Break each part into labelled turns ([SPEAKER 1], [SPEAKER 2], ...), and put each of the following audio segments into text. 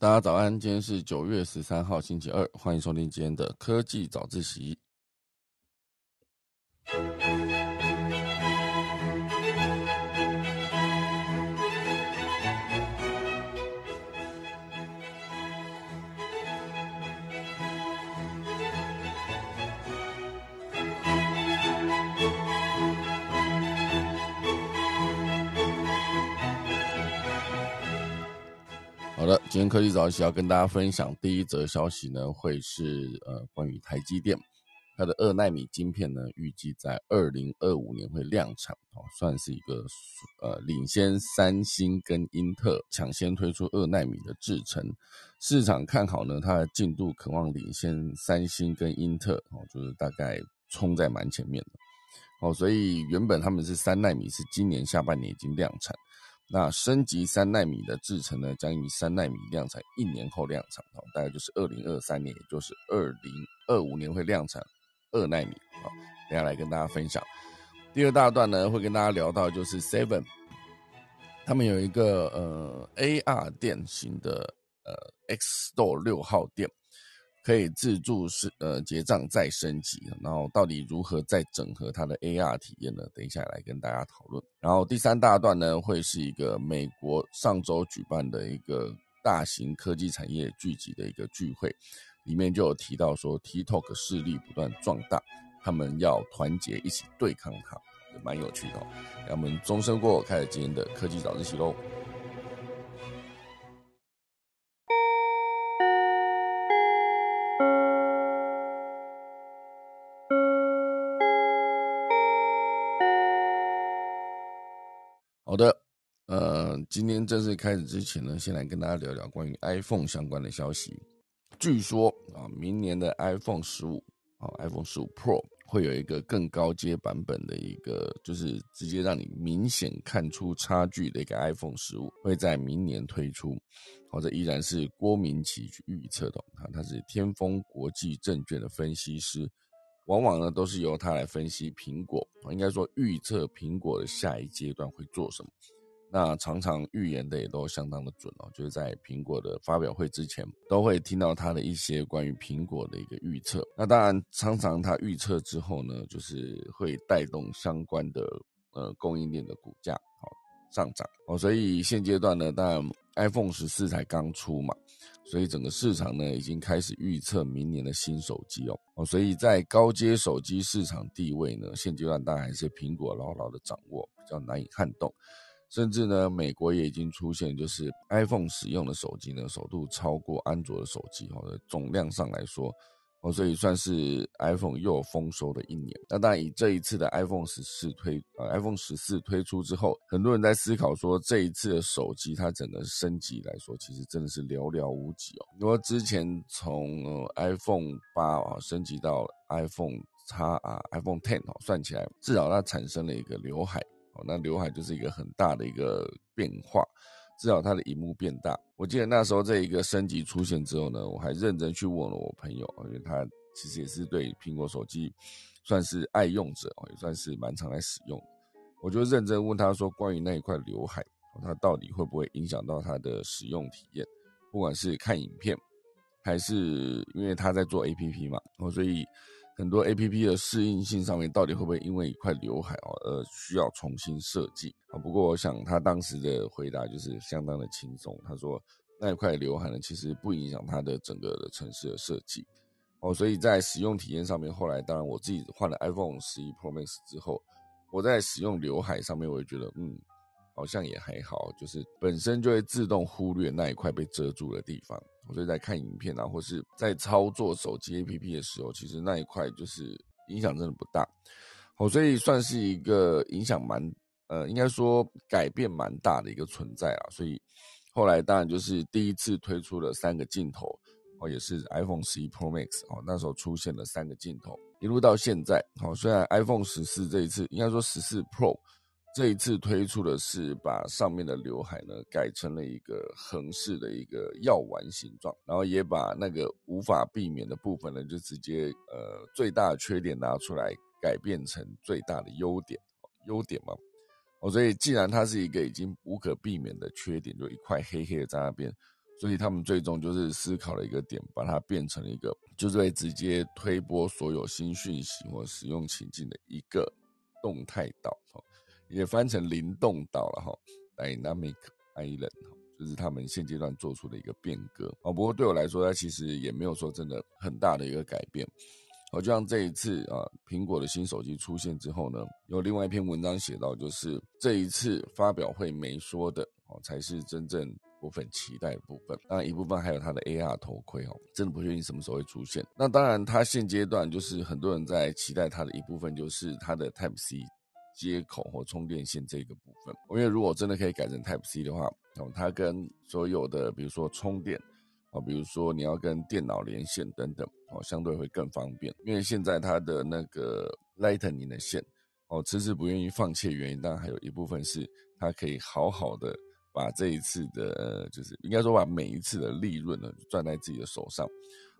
[SPEAKER 1] 大家早安，今天是九月十三号，星期二，欢迎收听今天的科技早自习。今天科技早起要跟大家分享第一则消息呢，会是呃关于台积电。它的二纳米晶片呢，预计在二零二五年会量产哦，算是一个呃领先三星跟英特尔抢先推出二纳米的制程，市场看好呢，它的进度渴望领先三星跟英特哦，就是大概冲在蛮前面的。哦，所以原本他们是三纳米，是今年下半年已经量产。那升级三纳米的制程呢，将于三纳米量产一年后量产，哦，大概就是二零二三年，也就是二零二五年会量产二纳米，啊，等下来跟大家分享。第二大段呢，会跟大家聊到就是 Seven，他们有一个呃 AR 店型的呃 X Store 六号店。可以自助是呃结账再升级，然后到底如何再整合它的 AR 体验呢？等一下来跟大家讨论。然后第三大段呢，会是一个美国上周举办的一个大型科技产业聚集的一个聚会，里面就有提到说 TikTok 势力不断壮大，他们要团结一起对抗它，也蛮有趣的。让我们钟声过，开始今天的科技早自习喽。今天正式开始之前呢，先来跟大家聊聊关于 iPhone 相关的消息。据说啊，明年的 iPhone 十五啊，iPhone 十五 Pro 会有一个更高阶版本的一个，就是直接让你明显看出差距的一个 iPhone 十五，会在明年推出。或者依然是郭明奇去预测的，啊，他是天风国际证券的分析师。往往呢都是由他来分析苹果，应该说预测苹果的下一阶段会做什么。那常常预言的也都相当的准哦，就是在苹果的发表会之前，都会听到他的一些关于苹果的一个预测。那当然，常常他预测之后呢，就是会带动相关的呃供应链的股价好上涨哦。所以现阶段呢，当然 iPhone 十四才刚出嘛。所以整个市场呢，已经开始预测明年的新手机哦哦，所以在高阶手机市场地位呢，现阶段当然还是苹果牢牢的掌握，比较难以撼动。甚至呢，美国也已经出现，就是 iPhone 使用的手机呢，首度超过安卓的手机哦，总量上来说。哦，所以算是 iPhone 又丰收的一年。那当然，以这一次的 iPhone 十四推呃 iPhone 十四推出之后，很多人在思考说，这一次的手机它整个升级来说，其实真的是寥寥无几哦。因为之前从呃 iPhone 八啊升级到 iPhone 叉啊 iPhone Ten 哦，算起来至少它产生了一个刘海那刘海就是一个很大的一个变化。至少它的荧幕变大。我记得那时候这一个升级出现之后呢，我还认真去问了我朋友，因为他其实也是对苹果手机算是爱用者，也算是蛮常来使用。我就认真问他说，关于那一块刘海，它到底会不会影响到它的使用体验？不管是看影片，还是因为他在做 APP 嘛，哦，所以。很多 A P P 的适应性上面，到底会不会因为一块刘海哦而需要重新设计啊？不过我想他当时的回答就是相当的轻松。他说那一块刘海呢，其实不影响它的整个的城市的设计哦。所以在使用体验上面，后来当然我自己换了 iPhone 十一 Pro Max 之后，我在使用刘海上面，我也觉得嗯。好像也还好，就是本身就会自动忽略那一块被遮住的地方。所以在看影片啊，或是在操作手机 APP 的时候，其实那一块就是影响真的不大。哦，所以算是一个影响蛮呃，应该说改变蛮大的一个存在啊。所以后来当然就是第一次推出了三个镜头，哦，也是 iPhone 十一 Pro Max 哦，那时候出现了三个镜头，一路到现在。好，虽然 iPhone 十四这一次应该说十四 Pro。这一次推出的是把上面的刘海呢改成了一个横式的一个药丸形状，然后也把那个无法避免的部分呢就直接呃最大的缺点拿出来改变成最大的优点，优点嘛，哦，所以既然它是一个已经无可避免的缺点，就一块黑黑的在那边，所以他们最终就是思考了一个点，把它变成了一个，就是会直接推播所有新讯息或使用情境的一个动态岛，也翻成灵动岛了哈，Dynamic Island，就是他们现阶段做出的一个变革啊。不过对我来说，它其实也没有说真的很大的一个改变。好，就像这一次啊，苹果的新手机出现之后呢，有另外一篇文章写到，就是这一次发表会没说的哦，才是真正。部分期待的部分，当然一部分还有它的 AR 头盔哦，真的不确定什么时候会出现。那当然，它现阶段就是很多人在期待它的一部分，就是它的 Type C 接口或充电线这个部分。因为如果真的可以改成 Type C 的话，哦，它跟所有的比如说充电啊，比如说你要跟电脑连线等等哦，相对会更方便。因为现在它的那个 Lightning 的线哦，迟迟不愿意放弃的原因，当然还有一部分是它可以好好的。把这一次的，就是应该说把每一次的利润呢，赚在自己的手上。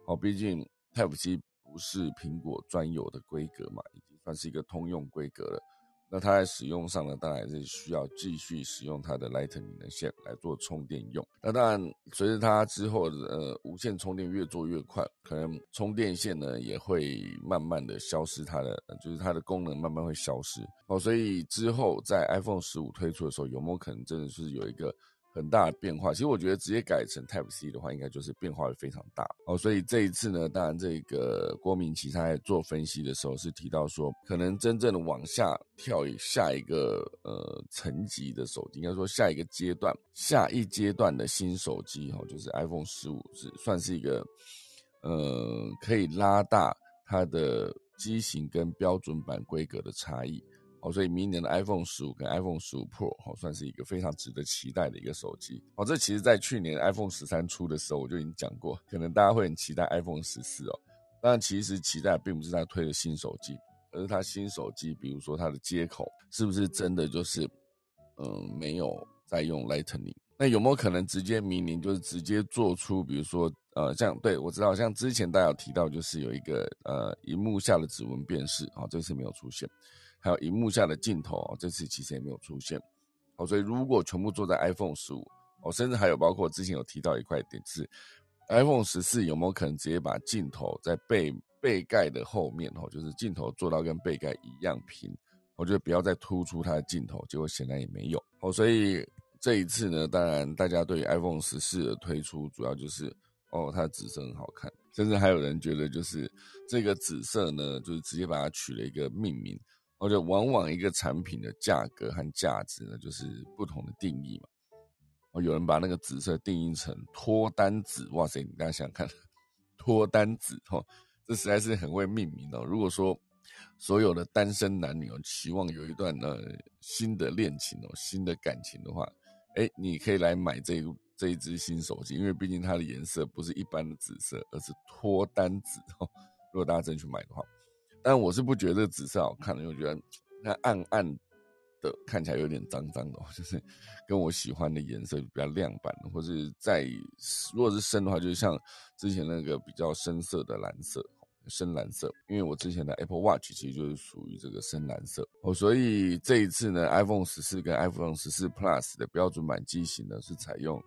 [SPEAKER 1] 哦，毕竟 Type C 不是苹果专有的规格嘛，已经算是一个通用规格了。那它在使用上呢，当然是需要继续使用它的 Lightning 的线来做充电用。那当然，随着它之后的呃无线充电越做越快，可能充电线呢也会慢慢的消失，它的就是它的功能慢慢会消失。哦，所以之后在 iPhone 十五推出的时候，有没有可能真的是有一个？很大的变化，其实我觉得直接改成 Type C 的话，应该就是变化会非常大哦。所以这一次呢，当然这个郭明奇他在做分析的时候是提到说，可能真正的往下跳下一个呃层级的手机，应该说下一个阶段、下一阶段的新手机哈，就是 iPhone 十五是算是一个呃可以拉大它的机型跟标准版规格的差异。哦，所以明年的 iPhone 十五跟 iPhone 十五 Pro 哦，算是一个非常值得期待的一个手机。哦，这其实在去年 iPhone 十三出的时候，我就已经讲过，可能大家会很期待 iPhone 十四哦。但其实期待并不是他推的新手机，而是他新手机，比如说它的接口是不是真的就是，嗯，没有在用 Lightning。那有没有可能直接明年就是直接做出，比如说，呃，像对我知道，像之前大家有提到，就是有一个呃，荧幕下的指纹辨识啊，这次没有出现。还有荧幕下的镜头这次其实也没有出现，哦，所以如果全部做在 iPhone 十五，哦，甚至还有包括之前有提到一块点是 iPhone 十四有没有可能直接把镜头在背背盖的后面，哦，就是镜头做到跟背盖一样平，我觉得不要再突出它的镜头，结果显然也没有，哦，所以这一次呢，当然大家对于 iPhone 十四的推出，主要就是哦，它的紫色很好看，甚至还有人觉得就是这个紫色呢，就是直接把它取了一个命名。而且往往一个产品的价格和价值呢，就是不同的定义嘛。哦，有人把那个紫色定义成脱单紫，哇塞！大家想想看，脱单紫哦，这实在是很会命名哦。如果说所有的单身男女哦，期望有一段呃新的恋情哦，新的感情的话，哎，你可以来买这这一支新手机，因为毕竟它的颜色不是一般的紫色，而是脱单紫哦。如果大家真去买的话。但我是不觉得紫色好看的，因为我觉得那暗暗的看起来有点脏脏的，就是跟我喜欢的颜色比较亮版，或者在如果是深的话，就是像之前那个比较深色的蓝色，深蓝色。因为我之前的 Apple Watch 其实就是属于这个深蓝色哦，所以这一次呢，iPhone 十四跟 iPhone 十四 Plus 的标准版机型呢是采用。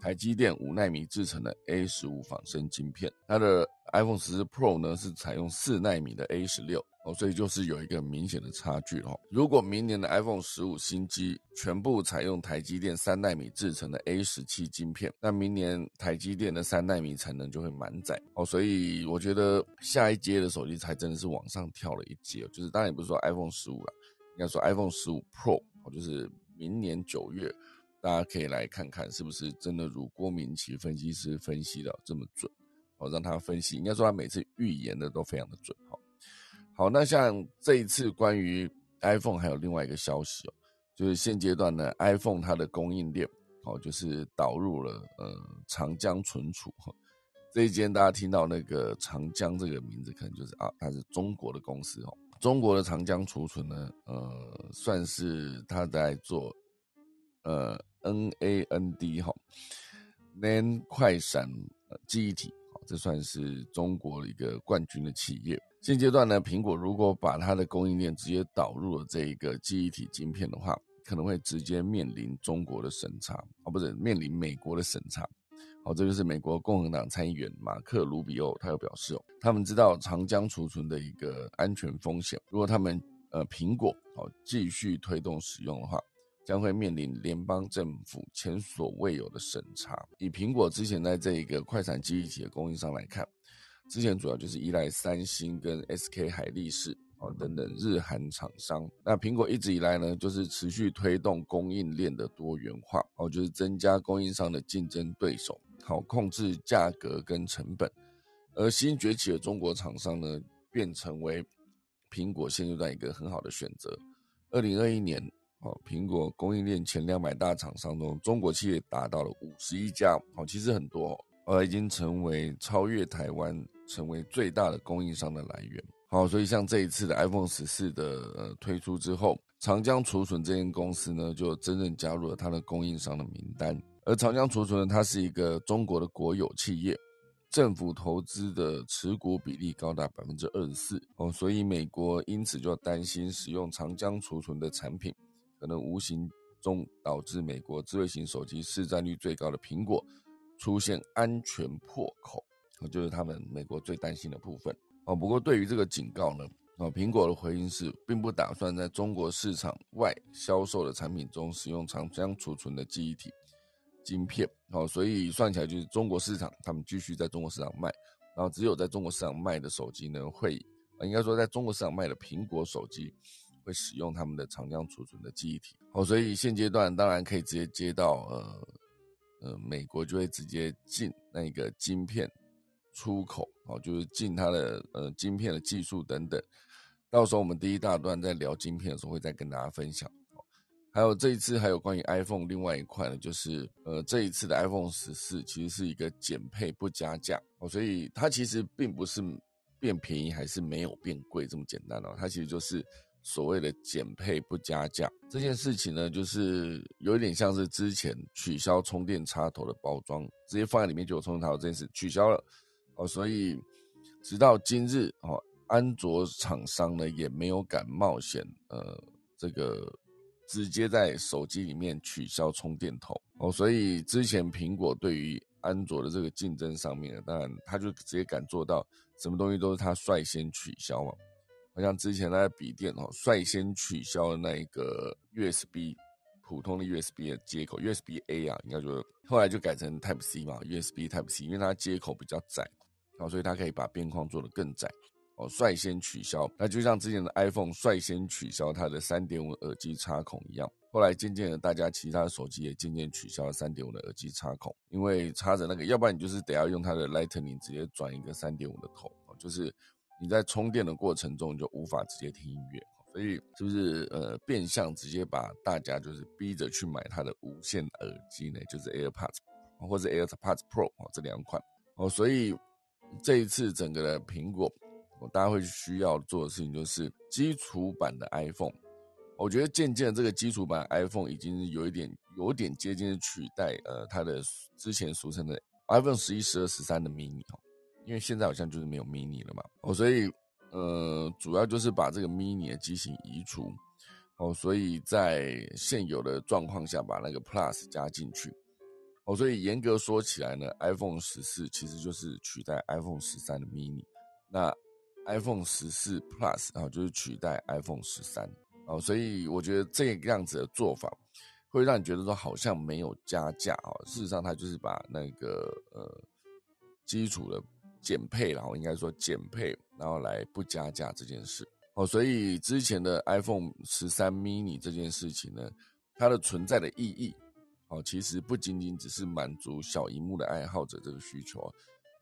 [SPEAKER 1] 台积电五纳米制成的 A 十五仿生晶片，它的 iPhone 十四 Pro 呢是采用四纳米的 A 十六哦，所以就是有一个明显的差距哦。如果明年的 iPhone 十五新机全部采用台积电三纳米制成的 A 十七晶片，那明年台积电的三纳米产能就会满载哦。所以我觉得下一阶的手机才真的是往上跳了一阶，就是当然也不是说 iPhone 十五了，应该说 iPhone 十五 Pro 哦，就是明年九月。大家可以来看看，是不是真的如郭明奇分析师分析的这么准？哦，让他分析，应该说他每次预言的都非常的准。好，好，那像这一次关于 iPhone 还有另外一个消息哦，就是现阶段呢，iPhone 它的供应链哦，就是导入了呃长江存储哈。这一间大家听到那个长江这个名字，可能就是啊，它是中国的公司哦。中国的长江储存呢，呃，算是他在做呃。N A N D 哈，NAND 快闪记忆体，好，这算是中国的一个冠军的企业。现阶段呢，苹果如果把它的供应链直接导入了这一个记忆体晶片的话，可能会直接面临中国的审查，哦，不是面临美国的审查。好，这就是美国共和党参议员马克·卢比欧，他有表示哦，他们知道长江储存的一个安全风险，如果他们呃苹果好继续推动使用的话，将会面临联邦政府前所未有的审查。以苹果之前在这一个快闪记忆体的供应商来看，之前主要就是依赖三星跟 SK 海力士。哦，等等，日韩厂商，那苹果一直以来呢，就是持续推动供应链的多元化，哦，就是增加供应商的竞争对手，好控制价格跟成本。而新崛起的中国厂商呢，便成为苹果现阶段一个很好的选择。二零二一年，哦，苹果供应链前两百大厂商中，中国企业达到了五十一家，哦，其实很多，呃，已经成为超越台湾，成为最大的供应商的来源。好，所以像这一次的 iPhone 十四的呃推出之后，长江储存这间公司呢，就真正加入了它的供应商的名单。而长江储存呢，它是一个中国的国有企业，政府投资的持股比例高达百分之二十四哦，所以美国因此就担心使用长江储存的产品，可能无形中导致美国智慧型手机市占率最高的苹果出现安全破口，就是他们美国最担心的部分。哦，不过对于这个警告呢，啊，苹果的回应是，并不打算在中国市场外销售的产品中使用长江储存的记忆体晶片。哦，所以算起来就是中国市场，他们继续在中国市场卖，然后只有在中国市场卖的手机呢，会，应该说在中国市场卖的苹果手机会使用他们的长江储存的记忆体。哦，所以现阶段当然可以直接接到，呃，呃，美国就会直接进那个晶片。出口哦，就是进它的呃晶片的技术等等，到时候我们第一大段在聊晶片的时候会再跟大家分享。还有这一次还有关于 iPhone 另外一块呢，就是呃这一次的 iPhone 十四其实是一个减配不加价哦，所以它其实并不是变便宜还是没有变贵这么简单哦，它其实就是所谓的减配不加价这件事情呢，就是有点像是之前取消充电插头的包装，直接放在里面就有充电插头这件事取消了。哦，所以直到今日，哦，安卓厂商呢也没有敢冒险，呃，这个直接在手机里面取消充电头。哦，所以之前苹果对于安卓的这个竞争上面，当然他就直接敢做到，什么东西都是他率先取消嘛。好像之前在笔电哦，率先取消的那一个 USB 普通的 USB 的接口，USB A 啊，应该就后来就改成 Type C 嘛，USB Type C，因为它接口比较窄。哦，所以它可以把边框做得更窄，哦，率先取消。那就像之前的 iPhone 率先取消它的三点五耳机插孔一样，后来渐渐的，大家其他的手机也渐渐取消了三点五的耳机插孔，因为插着那个，要不然你就是得要用它的 Lightning 直接转一个三点五的头，就是你在充电的过程中就无法直接听音乐，所以是不是呃变相直接把大家就是逼着去买它的无线耳机呢，就是 AirPods 或者 AirPods Pro 哦这两款哦，所以。这一次整个的苹果，大家会需要做的事情就是基础版的 iPhone。我觉得渐渐这个基础版 iPhone 已经有一点有点接近取代呃它的之前俗称的 iPhone 十一、十二、十三的 mini 哦，因为现在好像就是没有 mini 了嘛。哦，所以呃主要就是把这个 mini 的机型移除。哦，所以在现有的状况下把那个 Plus 加进去。哦，所以严格说起来呢，iPhone 十四其实就是取代 iPhone 十三的 mini，那 iPhone 十四 Plus 啊就是取代 iPhone 十三。哦，所以我觉得这个样子的做法会让你觉得说好像没有加价啊，事实上它就是把那个呃基础的减配，然后应该说减配，然后来不加价这件事哦，所以之前的 iPhone 十三 mini 这件事情呢，它的存在的意义。哦，其实不仅仅只是满足小荧幕的爱好者这个需求，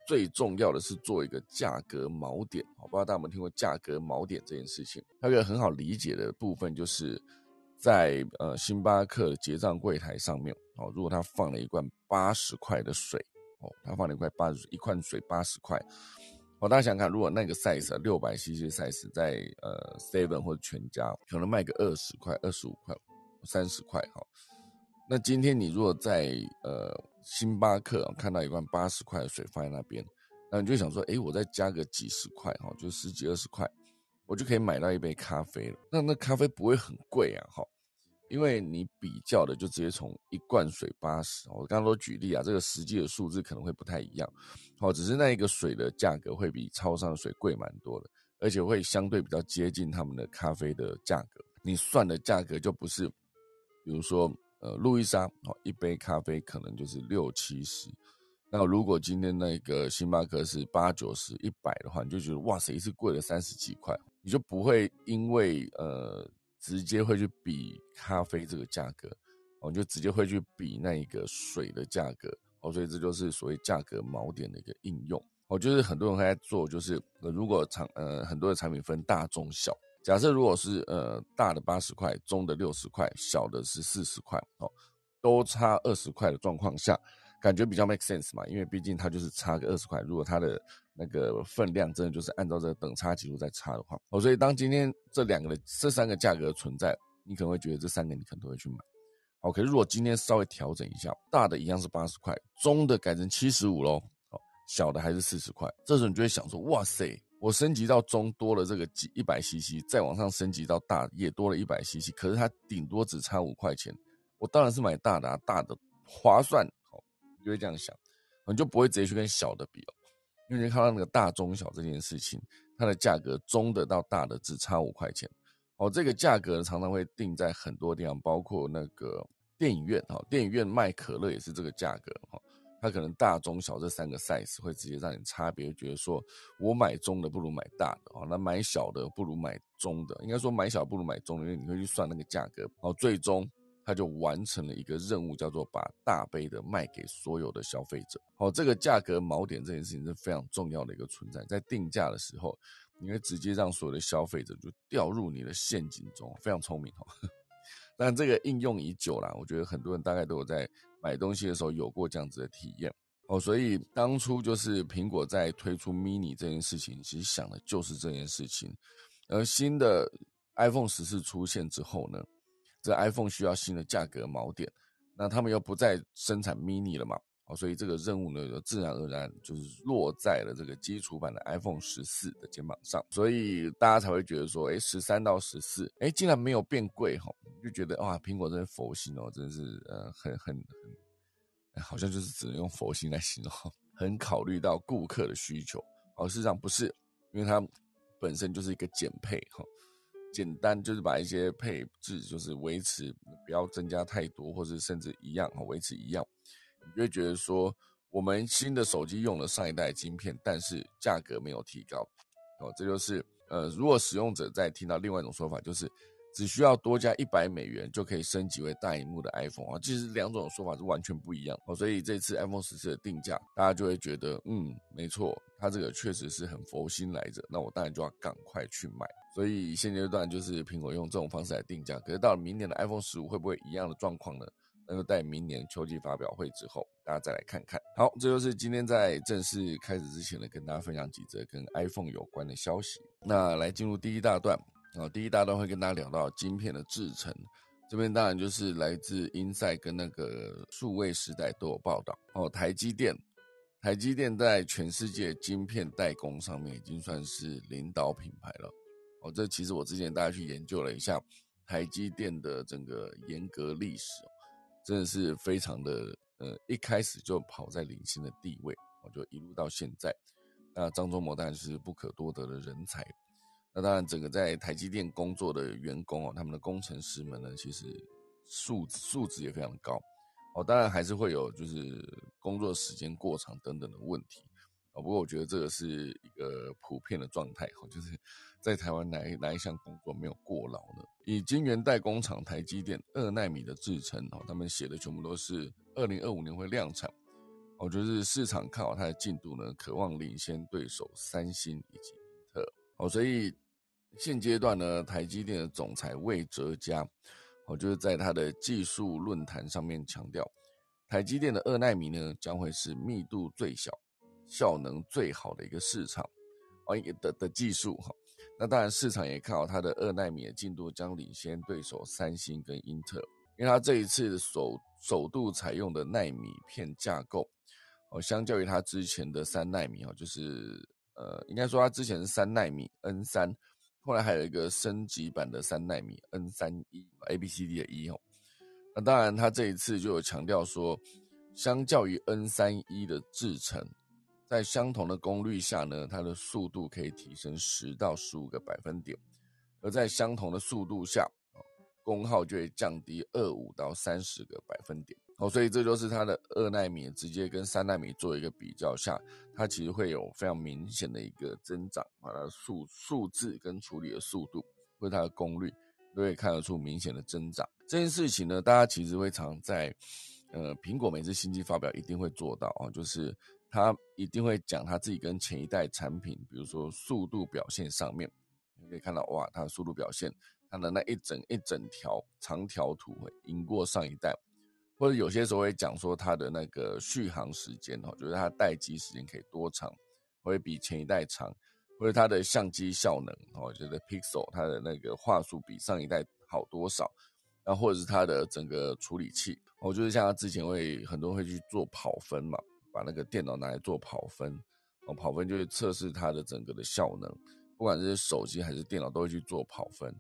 [SPEAKER 1] 最重要的是做一个价格锚点。哦，不知道大家有没有听过价格锚点这件事情？它有个很好理解的部分，就是在呃星巴克结账柜台上面，哦，如果他放了一罐八十块的水，哦，他放了一块八十一罐水八十块，哦，大家想看，如果那个 size 六百 cc size 在呃 seven 或者全家可能卖个二十块、二十五块、三十块，哈。那今天你如果在呃星巴克看到一罐八十块的水放在那边，那你就想说，哎，我再加个几十块哈，就十几二十块，我就可以买到一杯咖啡了。那那咖啡不会很贵啊，哈，因为你比较的就直接从一罐水八十，我刚刚都举例啊，这个实际的数字可能会不太一样，好，只是那一个水的价格会比超商的水贵蛮多的，而且会相对比较接近他们的咖啡的价格，你算的价格就不是，比如说呃路易莎哦，一杯咖啡可能就是六七十。那如果今天那个星巴克是八九十一百的话，你就觉得哇塞，一次贵了三十几块，你就不会因为呃直接会去比咖啡这个价格，哦，就直接会去比那一个水的价格，哦，所以这就是所谓价格锚点的一个应用，哦，就是很多人会在做，就是如果产呃很多的产品分大中小，假设如果是呃大的八十块，中的六十块，小的是四十块，哦，都差二十块的状况下。感觉比较 make sense 嘛，因为毕竟它就是差个二十块，如果它的那个分量真的就是按照这个等差级数在差的话，哦，所以当今天这两个的这三个价格存在，你可能会觉得这三个你可能都会去买，好，可是如果今天稍微调整一下，大的一样是八十块，中的改成七十五喽，好，小的还是四十块，这时候你就会想说，哇塞，我升级到中多了这个几一百 CC，再往上升级到大也多了一百 CC，可是它顶多只差五块钱，我当然是买大的啊，大的划算。好，你就会这样想，你就不会直接去跟小的比哦，因为你看到那个大中小这件事情，它的价格中的到大的只差五块钱，哦，这个价格常常会定在很多地方，包括那个电影院哈，电影院卖可乐也是这个价格哈，它可能大中小这三个 size 会直接让你差别，觉得说我买中的不如买大的哦，那买小的不如买中的，应该说买小不如买中的，因为你会去算那个价格，哦，最终。他就完成了一个任务，叫做把大杯的卖给所有的消费者。好，这个价格锚点这件事情是非常重要的一个存在，在定价的时候，你会直接让所有的消费者就掉入你的陷阱中，非常聪明哈。但这个应用已久了，我觉得很多人大概都有在买东西的时候有过这样子的体验。哦，所以当初就是苹果在推出 mini 这件事情，其实想的就是这件事情。而新的 iPhone 十四出现之后呢？这 iPhone 需要新的价格锚点，那他们又不再生产 mini 了嘛？哦，所以这个任务呢，就自然而然就是落在了这个基础版的 iPhone 十四的肩膀上，所以大家才会觉得说，哎，十三到十四，哎，竟然没有变贵哈，就觉得哇，苹果真的佛心哦，真是呃，很很很，好像就是只能用佛心来形容，很考虑到顾客的需求。哦，事实上不是，因为它本身就是一个减配哈。简单就是把一些配置就是维持，不要增加太多，或者甚至一样啊，维持一样，你就会觉得说，我们新的手机用了上一代晶片，但是价格没有提高，哦，这就是呃，如果使用者在听到另外一种说法，就是。只需要多加一百美元就可以升级为大荧幕的 iPhone 啊，其实两种说法是完全不一样哦。所以这次 iPhone 十四的定价，大家就会觉得，嗯，没错，它这个确实是很佛心来着。那我当然就要赶快去买。所以现阶段就是苹果用这种方式来定价。可是到了明年的 iPhone 十五会不会一样的状况呢？那就待明年秋季发表会之后，大家再来看看。好，这就是今天在正式开始之前呢，跟大家分享几则跟 iPhone 有关的消息。那来进入第一大段。啊，第一大段会跟大家聊到晶片的制成，这边当然就是来自英赛跟那个数位时代都有报道哦。台积电，台积电在全世界晶片代工上面已经算是领导品牌了哦。这其实我之前大家去研究了一下台积电的整个严格历史，真的是非常的呃，一开始就跑在领先的地位，我就一路到现在。那张忠谋当然是不可多得的人才。那当然，整个在台积电工作的员工哦，他们的工程师们呢，其实素素质也非常高哦。当然还是会有就是工作时间过长等等的问题啊。不过我觉得这个是一个普遍的状态哦，就是在台湾哪哪一项工作没有过劳呢？以晶圆代工厂台积电二纳米的制程哦，他们写的全部都是二零二五年会量产，我觉得市场看好它的进度呢，渴望领先对手三星以及英特尔哦，所以。现阶段呢，台积电的总裁魏哲嘉，我就是在他的技术论坛上面强调，台积电的二纳米呢将会是密度最小、效能最好的一个市场，哦的的技术哈。那当然市场也看好它的二纳米的进度将领先对手三星跟英特尔，因为它这一次首首度采用的纳米片架构，哦，相较于它之前的三纳米哦，就是呃，应该说它之前是三纳米 N 三。后来还有一个升级版的三纳米 N 三一 A B C D 的一哦。那当然，他这一次就有强调说，相较于 N 三一的制程，在相同的功率下呢，它的速度可以提升十到十五个百分点；而在相同的速度下，功耗就会降低二五到三十个百分点。哦，所以这就是它的二纳米直接跟三纳米做一个比较下，它其实会有非常明显的一个增长啊，它的数数字跟处理的速度，或它的功率都会看得出明显的增长。这件事情呢，大家其实会常在，呃，苹果每次新机发表一定会做到啊，就是它一定会讲它自己跟前一代产品，比如说速度表现上面，你可以看到哇，它的速度表现，它的那一整一整条长条图会赢过上一代。或者有些时候会讲说它的那个续航时间哦，就是它待机时间可以多长，会比前一代长，或者它的相机效能哦，觉得 pixel 它的那个画素比上一代好多少，然后或者是它的整个处理器，我就是像它之前会很多会去做跑分嘛，把那个电脑拿来做跑分，哦，跑分就是测试它的整个的效能，不管是手机还是电脑都会去做跑分，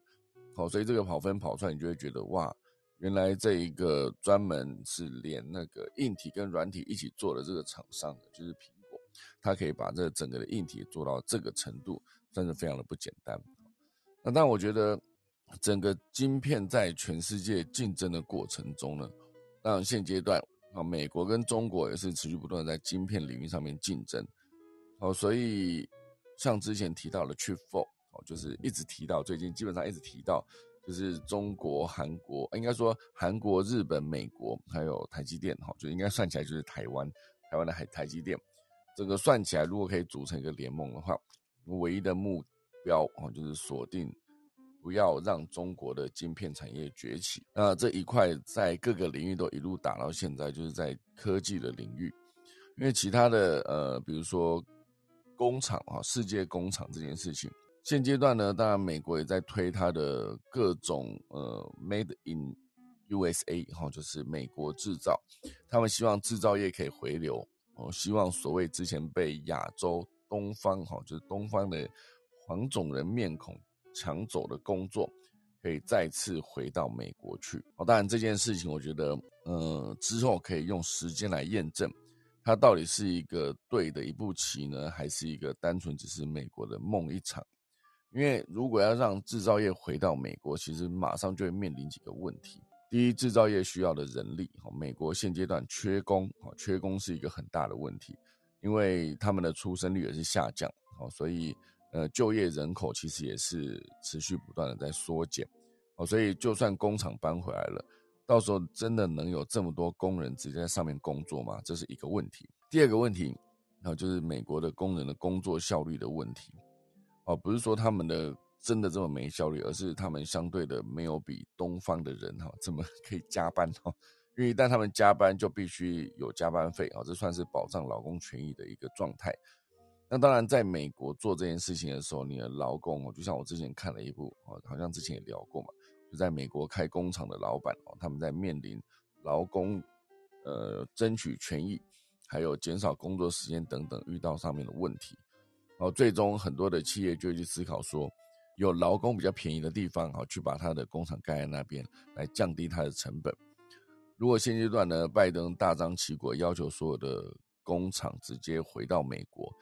[SPEAKER 1] 好，所以这个跑分跑出来，你就会觉得哇。原来这一个专门是连那个硬体跟软体一起做的这个厂商，就是苹果，它可以把这整个的硬体做到这个程度，算是非常的不简单。那但我觉得整个晶片在全世界竞争的过程中呢，当然现阶段啊，美国跟中国也是持续不断在晶片领域上面竞争。哦，所以像之前提到的 Chip Four，哦，就是一直提到，最近基本上一直提到。就是中国、韩国，应该说韩国、日本、美国，还有台积电，哈，就应该算起来就是台湾，台湾的台台积电，这个算起来，如果可以组成一个联盟的话，唯一的目标啊，就是锁定不要让中国的晶片产业崛起。那这一块在各个领域都一路打到现在，就是在科技的领域，因为其他的呃，比如说工厂啊，世界工厂这件事情。现阶段呢，当然美国也在推它的各种呃 Made in USA 哈，就是美国制造。他们希望制造业可以回流，哦，希望所谓之前被亚洲东方哈，就是东方的黄种人面孔抢走的工作，可以再次回到美国去。哦，当然这件事情，我觉得呃之后可以用时间来验证，它到底是一个对的一步棋呢，还是一个单纯只是美国的梦一场？因为如果要让制造业回到美国，其实马上就会面临几个问题。第一，制造业需要的人力，哈，美国现阶段缺工，哈，缺工是一个很大的问题，因为他们的出生率也是下降，好，所以呃，就业人口其实也是持续不断的在缩减，哦，所以就算工厂搬回来了，到时候真的能有这么多工人直接在上面工作吗？这是一个问题。第二个问题，然后就是美国的工人的工作效率的问题。哦，不是说他们的真的这么没效率，而是他们相对的没有比东方的人哈这么 可以加班哈。因为一旦他们加班，就必须有加班费啊，这算是保障劳工权益的一个状态。那当然，在美国做这件事情的时候，你的劳工哦，就像我之前看了一部哦，好像之前也聊过嘛，就在美国开工厂的老板哦，他们在面临劳工呃争取权益，还有减少工作时间等等遇到上面的问题。然后最终很多的企业就会去思考说，有劳工比较便宜的地方，好去把他的工厂盖在那边，来降低它的成本。如果现阶段呢，拜登大张旗鼓要求所有的工厂直接回到美国，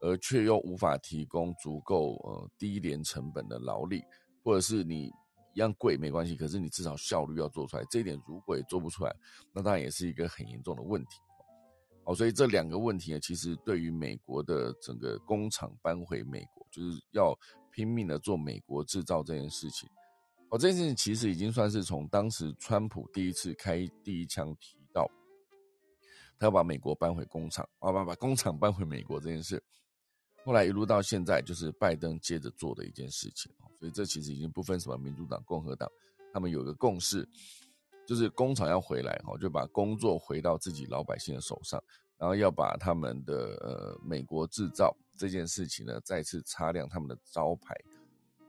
[SPEAKER 1] 而却又无法提供足够呃低廉成本的劳力，或者是你一样贵没关系，可是你至少效率要做出来，这一点如果也做不出来，那当然也是一个很严重的问题。好，所以这两个问题呢，其实对于美国的整个工厂搬回美国，就是要拼命的做美国制造这件事情。哦，这件事情其实已经算是从当时川普第一次开第一枪提到，他要把美国搬回工厂，啊，把把工厂搬回美国这件事，后来一路到现在，就是拜登接着做的一件事情。所以这其实已经不分什么民主党、共和党，他们有个共识。就是工厂要回来哈，就把工作回到自己老百姓的手上，然后要把他们的呃美国制造这件事情呢再次擦亮他们的招牌。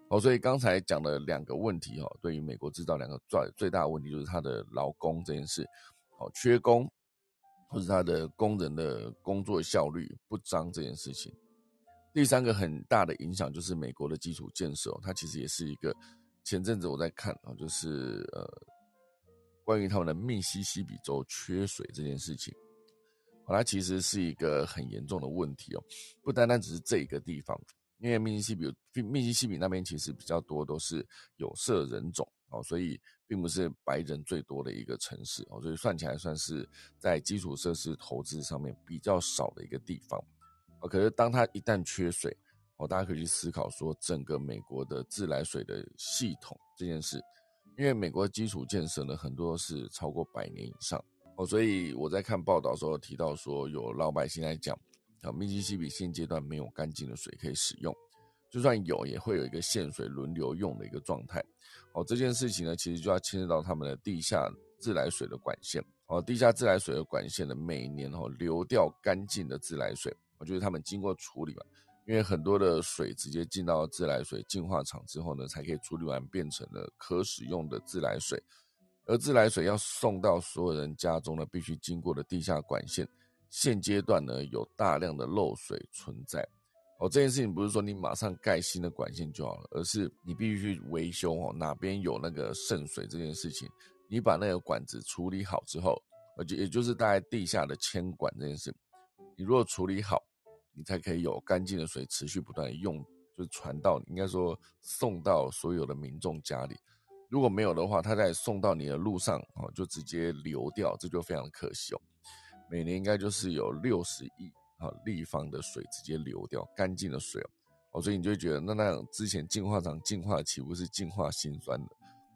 [SPEAKER 1] 哦，所以刚才讲的两个问题哈，对于美国制造两个最最大的问题就是他的劳工这件事，哦，缺工，或者他的工人的工作效率不彰这件事情。第三个很大的影响就是美国的基础建设，它其实也是一个前阵子我在看啊，就是呃关于他们的密西西比州缺水这件事情，它其实是一个很严重的问题哦，不单单只是这一个地方，因为密西西比密西西比那边其实比较多都是有色人种哦，所以并不是白人最多的一个城市哦，所以算起来算是在基础设施投资上面比较少的一个地方。哦，可是当它一旦缺水，哦，大家可以去思考说，整个美国的自来水的系统这件事，因为美国基础建设呢，很多是超过百年以上，哦，所以我在看报道时候提到说，有老百姓来讲，啊，密西西比现阶段没有干净的水可以使用，就算有，也会有一个限水轮流用的一个状态，哦，这件事情呢，其实就要牵涉到他们的地下自来水的管线，哦，地下自来水的管线呢，每年哦流掉干净的自来水。我觉得他们经过处理吧，因为很多的水直接进到自来水净化厂之后呢，才可以处理完变成了可使用的自来水。而自来水要送到所有人家中呢，必须经过的地下管线，现阶段呢有大量的漏水存在。哦，这件事情不是说你马上盖新的管线就好了，而是你必须去维修哦，哪边有那个渗水这件事情，你把那个管子处理好之后，而且也就是大概地下的铅管这件事，你如果处理好。你才可以有干净的水持续不断的用，就传到应该说送到所有的民众家里。如果没有的话，它在送到你的路上哦，就直接流掉，这就非常可惜哦。每年应该就是有六十亿啊立方的水直接流掉，干净的水哦，哦，所以你就觉得那那之前净化厂净化岂不是净化心酸的，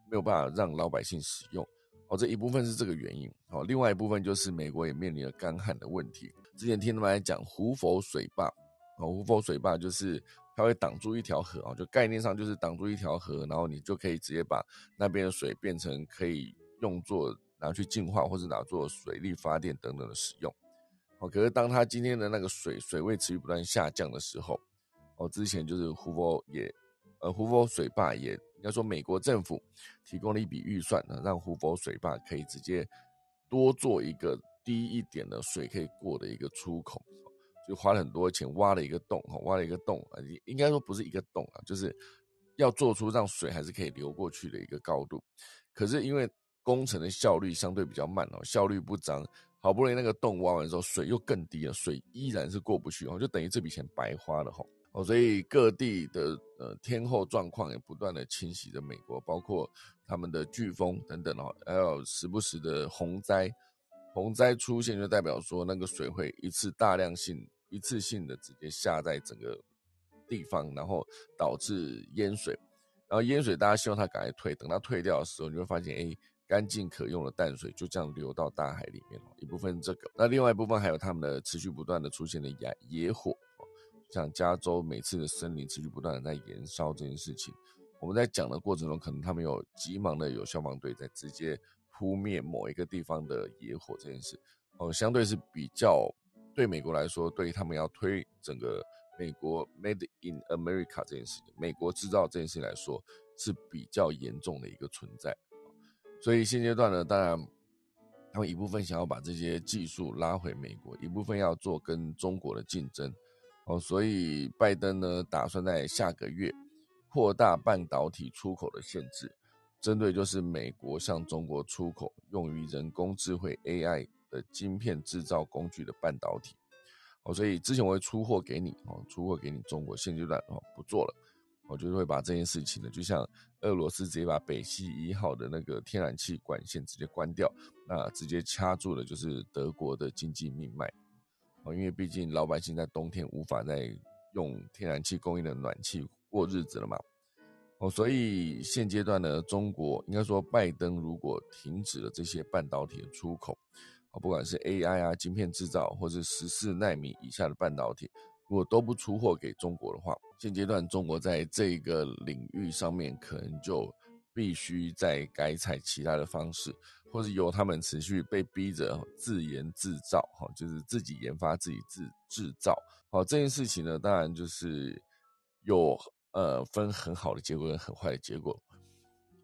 [SPEAKER 1] 没有办法让老百姓使用。哦，这一部分是这个原因。哦，另外一部分就是美国也面临了干旱的问题。之前听他们来讲胡佛水坝，哦，胡佛水坝就是它会挡住一条河啊，就概念上就是挡住一条河，然后你就可以直接把那边的水变成可以用作拿去净化或者拿做水力发电等等的使用。哦，可是当它今天的那个水水位持续不断下降的时候，哦，之前就是胡佛也，呃，胡佛水坝也。应该说美国政府提供了一笔预算呢，让胡佛水坝可以直接多做一个低一点的水可以过的一个出口，就花了很多钱挖了一个洞，哈，挖了一个洞啊，应应该说不是一个洞啊，就是要做出让水还是可以流过去的一个高度。可是因为工程的效率相对比较慢哦，效率不彰，好不容易那个洞挖完之后，水又更低了，水依然是过不去哦，就等于这笔钱白花了哈。哦，所以各地的呃天候状况也不断的侵袭着美国，包括他们的飓风等等哦，还有时不时的洪灾。洪灾出现就代表说那个水会一次大量性、一次性的直接下在整个地方，然后导致淹水。然后淹水，大家希望它赶快退，等它退掉的时候，你会发现，哎，干净可用的淡水就这样流到大海里面了。一部分这个，那另外一部分还有他们的持续不断的出现的野野火。像加州每次的森林持续不断的在燃烧这件事情，我们在讲的过程中，可能他们有急忙的有消防队在直接扑灭某一个地方的野火这件事，哦，相对是比较对美国来说，对于他们要推整个美国 Made in America 这件事，美国制造这件事来说是比较严重的一个存在，所以现阶段呢，当然他们一部分想要把这些技术拉回美国，一部分要做跟中国的竞争。哦，所以拜登呢打算在下个月扩大半导体出口的限制，针对就是美国向中国出口用于人工智慧 AI 的晶片制造工具的半导体。哦，所以之前我会出货给你，哦，出货给你中国，现阶段哦不做了，我就是会把这件事情呢，就像俄罗斯直接把北溪一号的那个天然气管线直接关掉，那直接掐住了就是德国的经济命脉。哦，因为毕竟老百姓在冬天无法再用天然气供应的暖气过日子了嘛。哦，所以现阶段呢，中国应该说拜登如果停止了这些半导体的出口，哦，不管是 AI 啊、晶片制造，或是十四纳米以下的半导体，如果都不出货给中国的话，现阶段中国在这个领域上面可能就必须再改采其他的方式。或是由他们持续被逼着自研自造，哈，就是自己研发、自己制制造，好这件事情呢，当然就是有呃分很好的结果跟很坏的结果。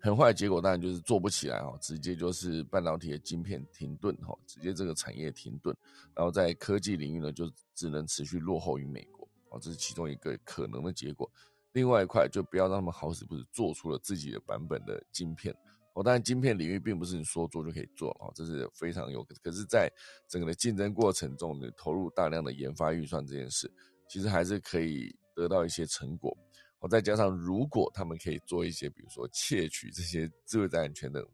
[SPEAKER 1] 很坏的结果当然就是做不起来，哈，直接就是半导体的晶片停顿，哈，直接这个产业停顿，然后在科技领域呢就只能持续落后于美国。哦，这是其中一个可能的结果。另外一块就不要让他们好死不死做出了自己的版本的晶片。哦，当然晶片领域并不是你说做就可以做哦，这是非常有可是，在整个的竞争过程中，你投入大量的研发预算这件事，其实还是可以得到一些成果。哦，再加上如果他们可以做一些，比如说窃取这些智慧财产权的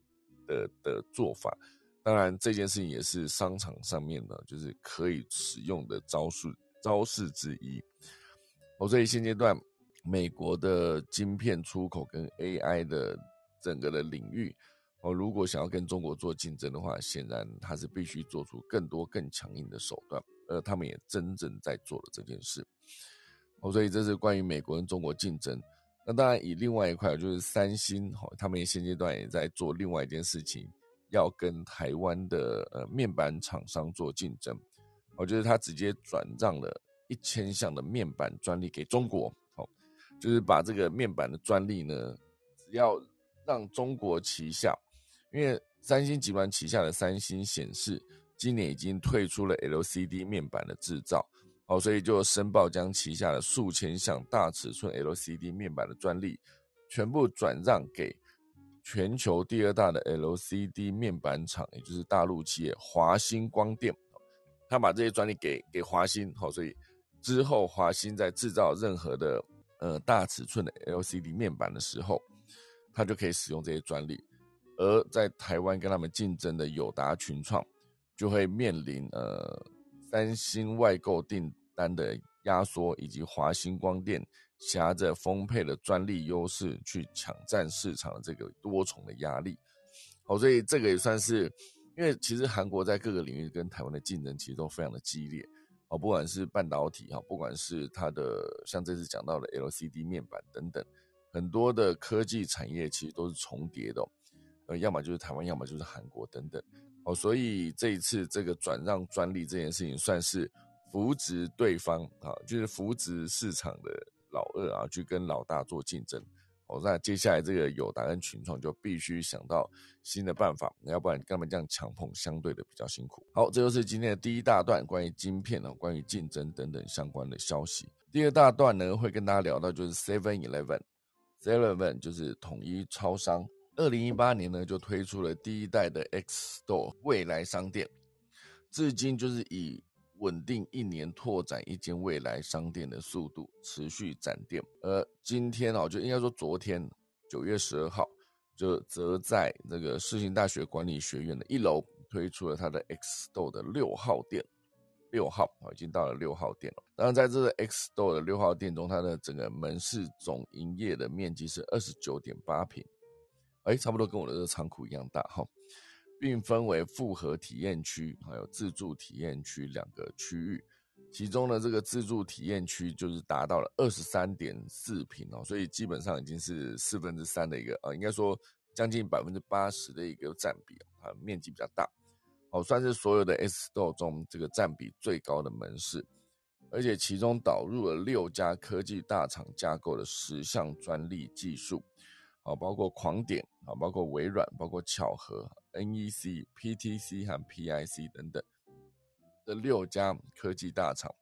[SPEAKER 1] 的的做法，当然这件事情也是商场上面呢，就是可以使用的招数招式之一。哦，所以现阶段。美国的晶片出口跟 AI 的整个的领域，哦，如果想要跟中国做竞争的话，显然它是必须做出更多更强硬的手段，而他们也真正在做了这件事。哦，所以这是关于美国跟中国竞争。那当然，以另外一块就是三星，哈，他们现阶段也在做另外一件事情，要跟台湾的呃面板厂商做竞争。我觉得他直接转让了一千项的面板专利给中国。哦就是把这个面板的专利呢，只要让中国旗下，因为三星集团旗下的三星显示今年已经退出了 LCD 面板的制造，好，所以就申报将旗下的数千项大尺寸 LCD 面板的专利全部转让给全球第二大的 LCD 面板厂，也就是大陆企业华星光电，他把这些专利给给华星，好，所以之后华星在制造任何的。呃，大尺寸的 LCD 面板的时候，他就可以使用这些专利；而在台湾跟他们竞争的友达群创，就会面临呃三星外购订单的压缩，以及华星光电挟着丰沛的专利优势去抢占市场的这个多重的压力。好，所以这个也算是，因为其实韩国在各个领域跟台湾的竞争其实都非常的激烈。哦，不管是半导体哈，不管是它的像这次讲到的 LCD 面板等等，很多的科技产业其实都是重叠的，呃，要么就是台湾，要么就是韩国等等。哦，所以这一次这个转让专利这件事情，算是扶植对方啊，就是扶植市场的老二啊，去跟老大做竞争。哦，那接下来这个友达跟群创就必须想到新的办法，要不然根本这样强碰相对的比较辛苦。好，这就是今天的第一大段关于晶片啊、关于竞争等等相关的消息。第二大段呢，会跟大家聊到就是 Seven Eleven，Seven Eleven 就是统一超商，二零一八年呢就推出了第一代的 X Store 未来商店，至今就是以稳定一年拓展一间未来商店的速度持续展店，而今天哦，就应该说昨天九月十二号，就则在那个世新大学管理学院的一楼推出了它的 X Store 的六号店，六号啊，已经到了六号店了。当然，在这个 X Store 的六号店中，它的整个门市总营业的面积是二十九点八平，哎，差不多跟我的这个仓库一样大哈。并分为复合体验区还有自助体验区两个区域，其中呢，这个自助体验区就是达到了二十三点四平哦，所以基本上已经是四分之三的一个啊，应该说将近百分之八十的一个占比啊，面积比较大，哦，算是所有的 S Store 中这个占比最高的门市，而且其中导入了六家科技大厂架构的十项专利技术。啊，包括狂点啊，包括微软，包括巧合、NEC、PTC 和 PIC 等等这六家科技大厂。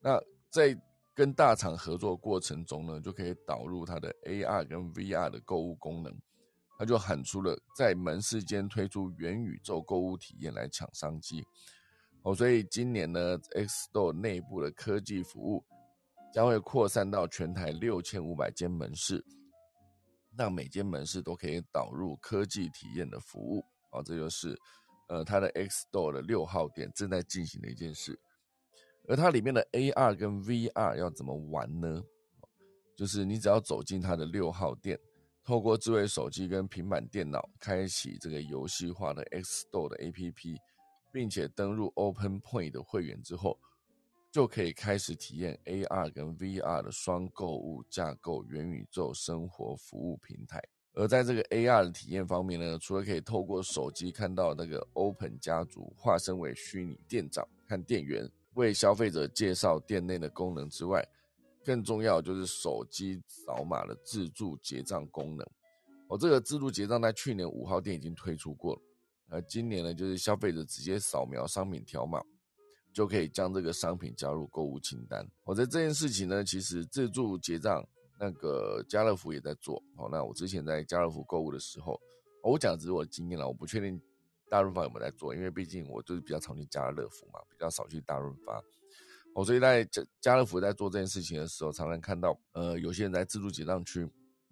[SPEAKER 1] 那在跟大厂合作过程中呢，就可以导入它的 AR 跟 VR 的购物功能。他就喊出了在门市间推出元宇宙购物体验来抢商机。哦，所以今年呢，X Store 内部的科技服务将会扩散到全台六千五百间门市。让每间门市都可以导入科技体验的服务啊，这就是呃它的 X Store 的六号店正在进行的一件事。而它里面的 AR 跟 VR 要怎么玩呢？就是你只要走进它的六号店，透过智慧手机跟平板电脑开启这个游戏化的 X Store 的 APP，并且登入 Open Point 的会员之后。就可以开始体验 AR 跟 VR 的双购物架构元宇宙生活服务平台。而在这个 AR 的体验方面呢，除了可以透过手机看到那个 Open 家族化身为虚拟店长和店员，为消费者介绍店内的功能之外，更重要就是手机扫码的自助结账功能。哦，这个自助结账在去年五号店已经推出过了，而今年呢，就是消费者直接扫描商品条码。就可以将这个商品加入购物清单。我在这件事情呢，其实自助结账那个家乐福也在做。哦，那我之前在家乐福购物的时候，我讲只是我的经验了，我不确定大润发有没有在做，因为毕竟我就是比较常去家乐福嘛，比较少去大润发。哦，所以在家家乐福在做这件事情的时候，常常看到呃有些人在自助结账区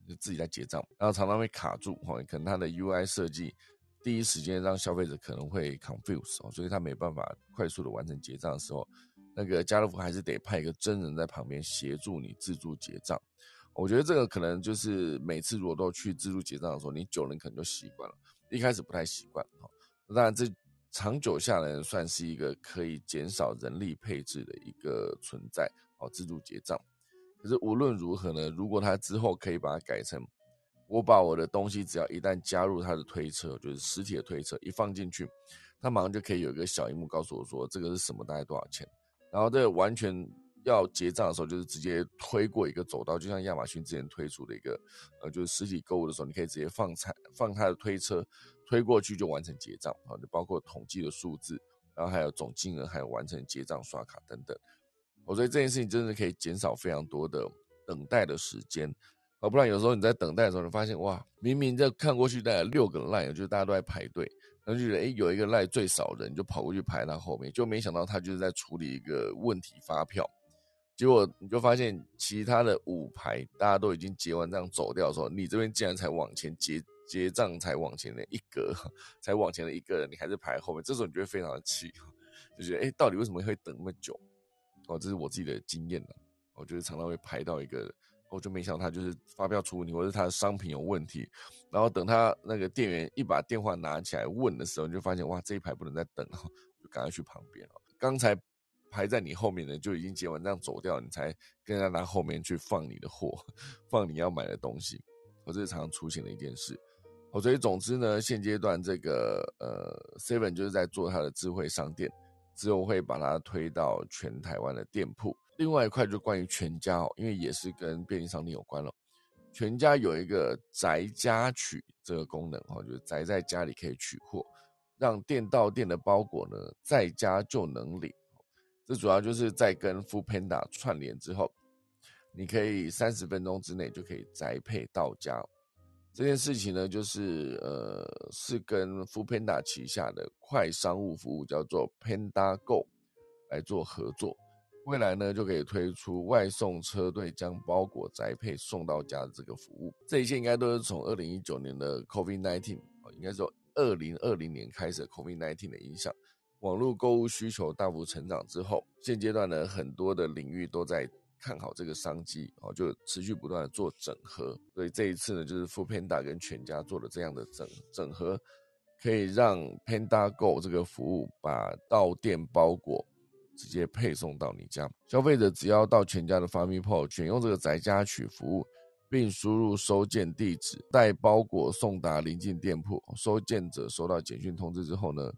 [SPEAKER 1] 就自己在结账，然后常常会卡住，哈，可能他的 UI 设计。第一时间让消费者可能会 confuse 哦，所以他没办法快速的完成结账的时候，那个家乐福还是得派一个真人在旁边协助你自助结账。我觉得这个可能就是每次如果都去自助结账的时候，你久了可能就习惯了，一开始不太习惯哈。当然，这长久下来算是一个可以减少人力配置的一个存在哦，自助结账。可是无论如何呢，如果他之后可以把它改成。我把我的东西只要一旦加入他的推车，就是实体的推车，一放进去，他马上就可以有一个小荧幕告诉我说这个是什么，大概多少钱。然后这完全要结账的时候，就是直接推过一个走道，就像亚马逊之前推出的一个，呃，就是实体购物的时候，你可以直接放菜，放他的推车，推过去就完成结账啊，就包括统计的数字，然后还有总金额，还有完成结账刷卡等等。我觉得这件事情真的可以减少非常多的等待的时间。哦，不然有时候你在等待的时候，你发现哇，明明在看过去大概六个 line，就是大家都在排队，然后就觉得哎，有一个 line 最少人，就跑过去排他后面，就没想到他就是在处理一个问题发票，结果你就发现其他的五排大家都已经结完账走掉的时候，你这边竟然才往前结结账，才往前的一格，才往前的一个人，你还是排后面，这时候你就会非常的气，就觉得哎，到底为什么会等那么久？哦，这是我自己的经验了，我觉得常常会排到一个。我就没想到他就是发票出问题，或者他的商品有问题，然后等他那个店员一把电话拿起来问的时候，你就发现哇，这一排不能再等了，就赶快去旁边了。刚才排在你后面的就已经结完账走掉，你才跟在他后面去放你的货，放你要买的东西。我这是常常出现的一件事。哦，所以总之呢，现阶段这个呃，Seven 就是在做它的智慧商店，之后会把它推到全台湾的店铺。另外一块就关于全家哦，因为也是跟便利商店有关了。全家有一个宅家取这个功能哈，就是宅在家里可以取货，让店到店的包裹呢在家就能领。这主要就是在跟 f o o Panda 串联之后，你可以三十分钟之内就可以宅配到家。这件事情呢，就是呃是跟 f o o Panda 旗下的快商务服务叫做 Panda Go 来做合作。未来呢，就可以推出外送车队将包裹宅配送到家的这个服务。这一切应该都是从二零一九年的 COVID-19 啊，应该说二零二零年开始 COVID-19 的影响，网络购物需求大幅成长之后，现阶段呢，很多的领域都在看好这个商机哦，就持续不断的做整合。所以这一次呢，就是 f o o Panda 跟全家做了这样的整整合，可以让 Panda Go 这个服务把到店包裹。直接配送到你家，消费者只要到全家的 FamiPort 选用这个宅家取服务，并输入收件地址，待包裹送达临近店铺，收件者收到简讯通知之后呢，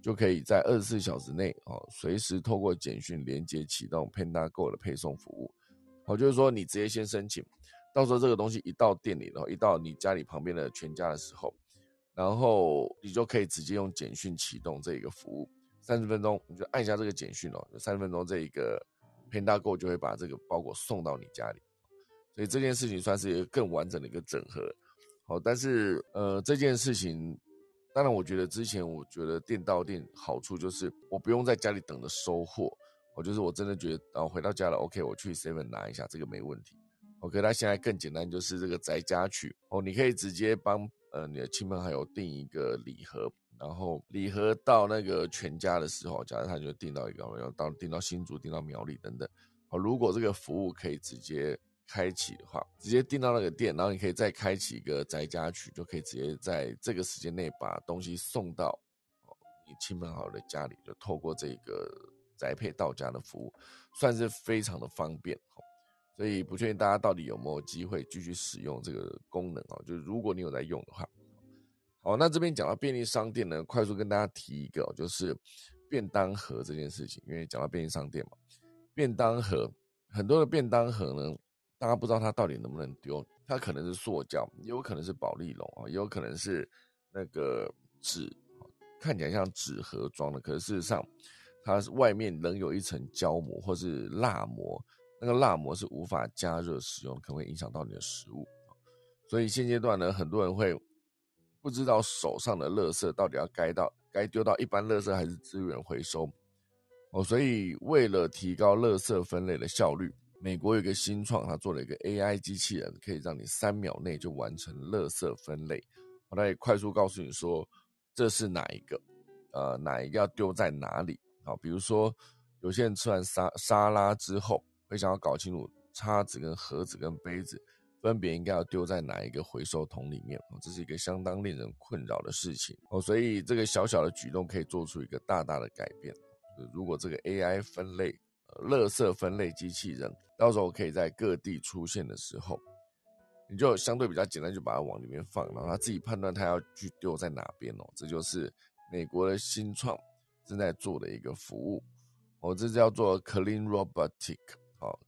[SPEAKER 1] 就可以在二十四小时内哦，随时透过简讯连接启动 PandaGo 的配送服务。好，就是说你直接先申请，到时候这个东西一到店里，然后一到你家里旁边的全家的时候，然后你就可以直接用简讯启动这一个服务。三十分钟，你就按一下这个简讯哦。三十分钟，这一个 PandaGo 就会把这个包裹送到你家里。所以这件事情算是一个更完整的一个整合。好，但是呃，这件事情，当然我觉得之前我觉得店到店好处就是我不用在家里等着收货。我就是我真的觉得，然后回到家了，OK，我去 Seven 拿一下，这个没问题。OK，那现在更简单，就是这个宅家取哦，你可以直接帮呃你的亲朋好友订一个礼盒。然后礼盒到那个全家的时候，假如他就订到一个，要到订到新竹、订到苗栗等等。好，如果这个服务可以直接开启的话，直接订到那个店，然后你可以再开启一个宅家取，就可以直接在这个时间内把东西送到你亲朋好友的家里，就透过这个宅配到家的服务，算是非常的方便。所以不确定大家到底有没有机会继续使用这个功能啊？就是如果你有在用的话。哦，那这边讲到便利商店呢，快速跟大家提一个，就是便当盒这件事情。因为讲到便利商店嘛，便当盒很多的便当盒呢，大家不知道它到底能不能丢。它可能是塑胶，也有可能是保利龙啊，也有可能是那个纸，看起来像纸盒装的，可是事实上它外面仍有一层胶膜或是蜡膜，那个蜡膜是无法加热使用，可能会影响到你的食物。所以现阶段呢，很多人会不知道手上的垃圾到底要该到该丢到一般垃圾还是资源回收哦。所以为了提高垃圾分类的效率，美国有一个新创，它做了一个 AI 机器人，可以让你三秒内就完成垃圾分类。它可以快速告诉你说这是哪一个，呃，哪一个要丢在哪里啊？比如说有些人吃完沙沙拉之后，会想要搞清楚叉子跟盒子跟杯子。分别应该要丢在哪一个回收桶里面？这是一个相当令人困扰的事情哦。所以这个小小的举动可以做出一个大大的改变。如果这个 AI 分类、呃，垃圾分类机器人到时候可以在各地出现的时候，你就相对比较简单，就把它往里面放，然后它自己判断它要去丢在哪边哦。这就是美国的新创正在做的一个服务哦，这叫做 Clean Robotic。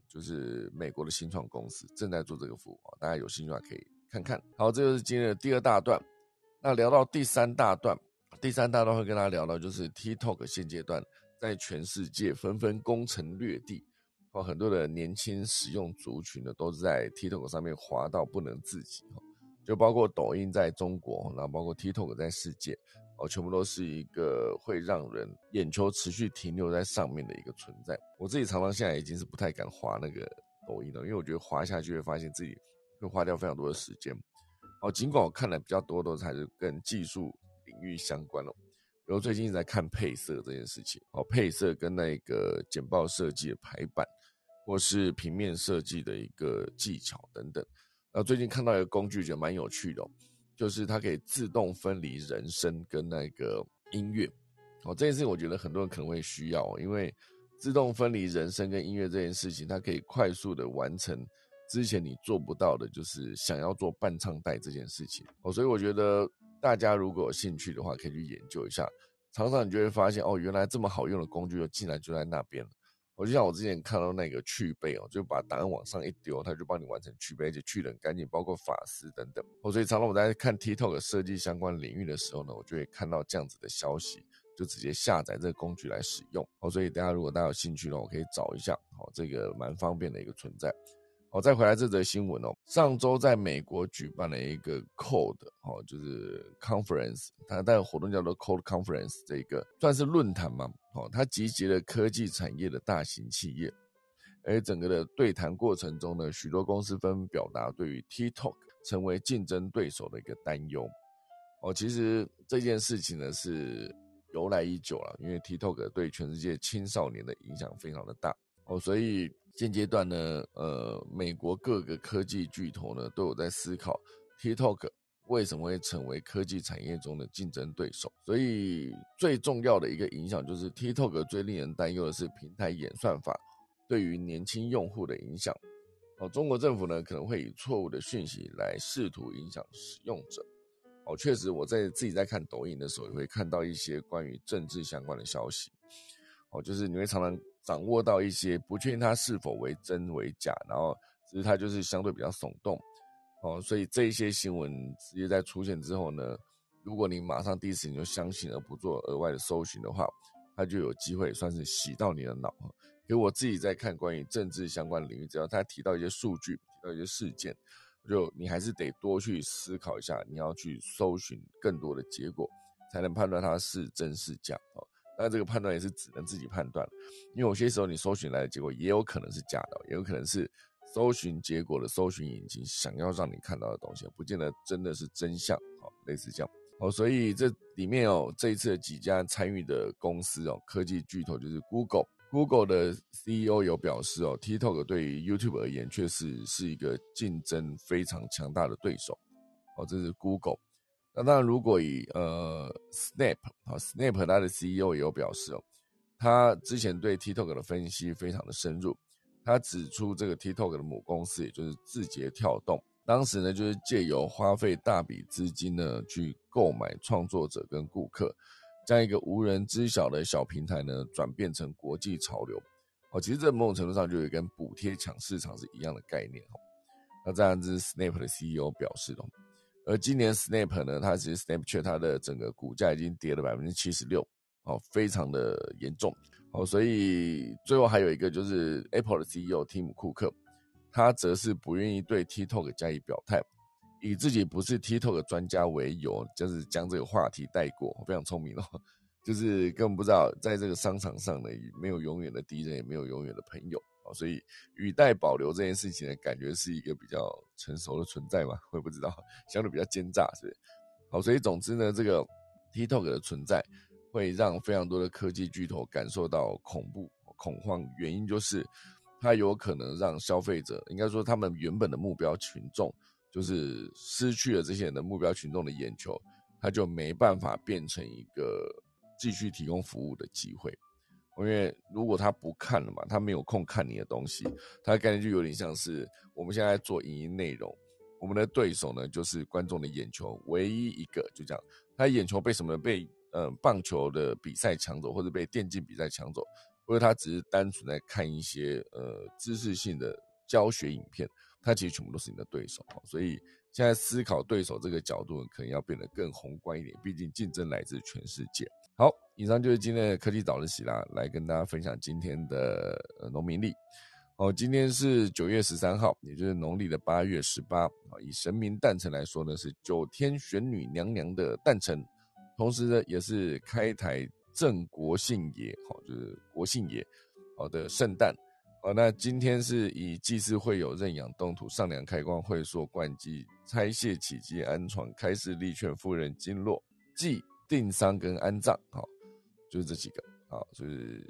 [SPEAKER 1] 就是美国的新创公司正在做这个服务大家有兴趣的话可以看看。好，这就是今天的第二大段。那聊到第三大段，第三大段会跟大家聊到，就是 TikTok 现阶段在全世界纷纷攻城略地，哦，很多的年轻使用族群呢都是在 TikTok 上面滑到不能自己，就包括抖音在中国，然后包括 TikTok 在世界。哦，全部都是一个会让人眼球持续停留在上面的一个存在。我自己常常现在已经是不太敢滑那个抖音了，因为我觉得滑下去会发现自己会花掉非常多的时间。哦，尽管我看的比较多都是还是跟技术领域相关了，比如最近在看配色这件事情。哦，配色跟那个简报设计的排版，或是平面设计的一个技巧等等。那最近看到一个工具，觉得蛮有趣的。就是它可以自动分离人声跟那个音乐，哦，这件事情我觉得很多人可能会需要，因为自动分离人声跟音乐这件事情，它可以快速的完成之前你做不到的，就是想要做伴唱带这件事情，哦，所以我觉得大家如果有兴趣的话，可以去研究一下，常常你就会发现，哦，原来这么好用的工具，就竟然就在那边了。我就像我之前看到那个去背哦，就把档案往上一丢，它就帮你完成去背，而且去的很干净，包括法师等等。哦，所以常常我在看 TikTok 设计相关领域的时候呢，我就会看到这样子的消息，就直接下载这个工具来使用。哦，所以大家如果大家有兴趣呢，我可以找一下，哦，这个蛮方便的一个存在。好，再回来这则新闻哦。上周在美国举办了一个 Code 哦，就是 Conference，它带活动叫做 Code Conference，这个算是论坛嘛。哦，它集结了科技产业的大型企业，而整个的对谈过程中呢，许多公司纷纷表达对于 TikTok 成为竞争对手的一个担忧。哦，其实这件事情呢是由来已久了，因为 TikTok 对全世界青少年的影响非常的大。哦，所以。现阶段呢，呃，美国各个科技巨头呢都有在思考，TikTok 为什么会成为科技产业中的竞争对手。所以最重要的一个影响就是，TikTok 最令人担忧的是平台演算法对于年轻用户的影响。哦，中国政府呢可能会以错误的讯息来试图影响使用者。哦，确实我在自己在看抖音的时候，也会看到一些关于政治相关的消息。哦，就是你会常常。掌握到一些不确定它是否为真为假，然后其实它就是相对比较耸动哦，所以这一些新闻直接在出现之后呢，如果你马上第一时间就相信而不做额外的搜寻的话，它就有机会算是洗到你的脑。给我自己在看关于政治相关领域，只要他提到一些数据，提到一些事件，就你还是得多去思考一下，你要去搜寻更多的结果，才能判断它是真是假哦。那这个判断也是只能自己判断，因为有些时候你搜寻来的结果也有可能是假的，也有可能是搜寻结果的搜寻引擎想要让你看到的东西，不见得真的是真相。好，类似这样。好，所以这里面哦，这一次的几家参与的公司哦，科技巨头就是 Google，Google 的 CEO 有表示哦，TikTok 对于 YouTube 而言确实是一个竞争非常强大的对手。哦，这是 Google。那当然，如果以呃 Snap 啊，Snap 它的 CEO 也有表示哦，他之前对 TikTok 的分析非常的深入。他指出，这个 TikTok 的母公司也就是字节跳动，当时呢就是借由花费大笔资金呢去购买创作者跟顾客，将一个无人知晓的小平台呢转变成国际潮流。哦，其实这某种程度上就有跟补贴抢市场是一样的概念哦。那这样子，Snap 的 CEO 表示哦。而今年 Snap 呢，它其实 Snapchat 它的整个股价已经跌了百分之七十六，哦，非常的严重。哦，所以最后还有一个就是 Apple 的 CEO 蒂姆库克，他则是不愿意对 TikTok 加以表态，以自己不是 TikTok 专家为由，就是将这个话题带过，非常聪明哦，就是根本不知道在这个商场上呢，没有永远的敌人，也没有永远的朋友哦，所以语带保留这件事情呢，感觉是一个比较成熟的存在嘛，我也不知道，相对比较奸诈，是不是？好，所以总之呢，这个 TikTok 的存在。会让非常多的科技巨头感受到恐怖、恐慌，原因就是它有可能让消费者，应该说他们原本的目标群众，就是失去了这些人的目标群众的眼球，他就没办法变成一个继续提供服务的机会。因为如果他不看了嘛，他没有空看你的东西，他的概念就有点像是我们现在做影音内容，我们的对手呢就是观众的眼球，唯一一个就这样，他眼球被什么被？嗯，棒球的比赛抢走，或者被电竞比赛抢走，或者他只是单纯在看一些呃知识性的教学影片，他其实全部都是你的对手。所以现在思考对手这个角度，可能要变得更宏观一点。毕竟竞争来自全世界。好，以上就是今天的科技早日喜啦，来跟大家分享今天的农民历。哦，今天是九月十三号，也就是农历的八月十八。以神明诞辰来说呢，是九天玄女娘娘的诞辰。同时呢，也是开台正国姓爷，好，就是国姓爷，好的圣诞，好，那今天是以祭祀会有认养动土、上梁开光、会所冠祭、拆卸起基、安床、开示立劝夫人经络、祭定丧跟安葬，好，就是这几个，好，就是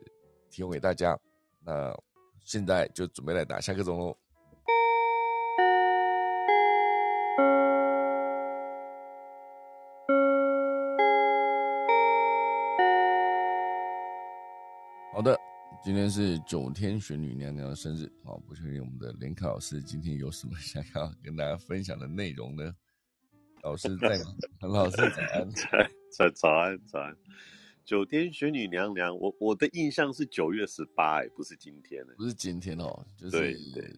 [SPEAKER 1] 提供给大家。那现在就准备来打下个钟喽。今天是九天玄女娘娘的生日啊！不确定我们的连凯老师今天有什么想要跟大家分享的内容呢？老师在吗？老师早安，
[SPEAKER 2] 早早安早安。九天玄女娘娘，我我的印象是九月十八，哎，不是今天
[SPEAKER 1] 不是今天哦，就是
[SPEAKER 2] 对对，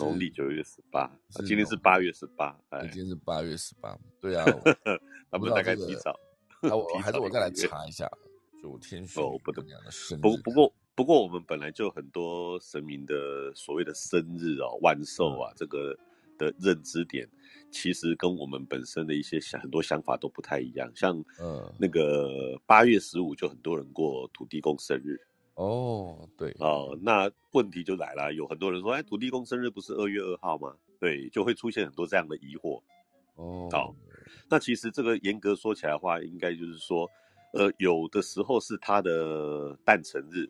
[SPEAKER 2] 农历九月十八，今天是八月十八，
[SPEAKER 1] 哎，今天是八月十八，对啊，
[SPEAKER 2] 他们大概提早，
[SPEAKER 1] 那我还是我再来查一下。九天玄女
[SPEAKER 2] 不得
[SPEAKER 1] 娘的生日，
[SPEAKER 2] 不不过不过我们本来就很多神明的所谓的生日啊、万寿啊，这个的认知点，其实跟我们本身的一些想很多想法都不太一样。像嗯，那个八月十五就很多人过土地公生日
[SPEAKER 1] 哦，对
[SPEAKER 2] 哦，那问题就来了，有很多人说，哎，土地公生日不是二月二号吗？对，就会出现很多这样的疑惑哦。好，那其实这个严格说起来的话，应该就是说。呃，有的时候是他的诞辰日，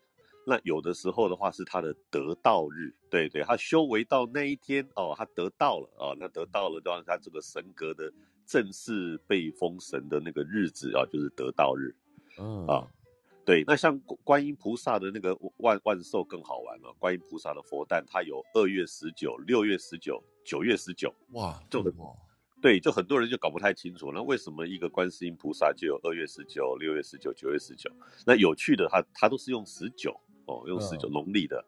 [SPEAKER 2] 那有的时候的话是他的得道日，对对，他修为到那一天哦，他得到了哦，那得到了，让他这个神格的正式被封神的那个日子啊，就是得道日，嗯。啊，对，那像观音菩萨的那个万万寿更好玩了，观音菩萨的佛诞，它有二月十九、六月十九、九月十九，
[SPEAKER 1] 哇，
[SPEAKER 2] 这么对，就很多人就搞不太清楚，那为什么一个观世音菩萨就有二月十九、六月十九、九月十九？那有趣的，他他都是用十九哦，用十九农历的。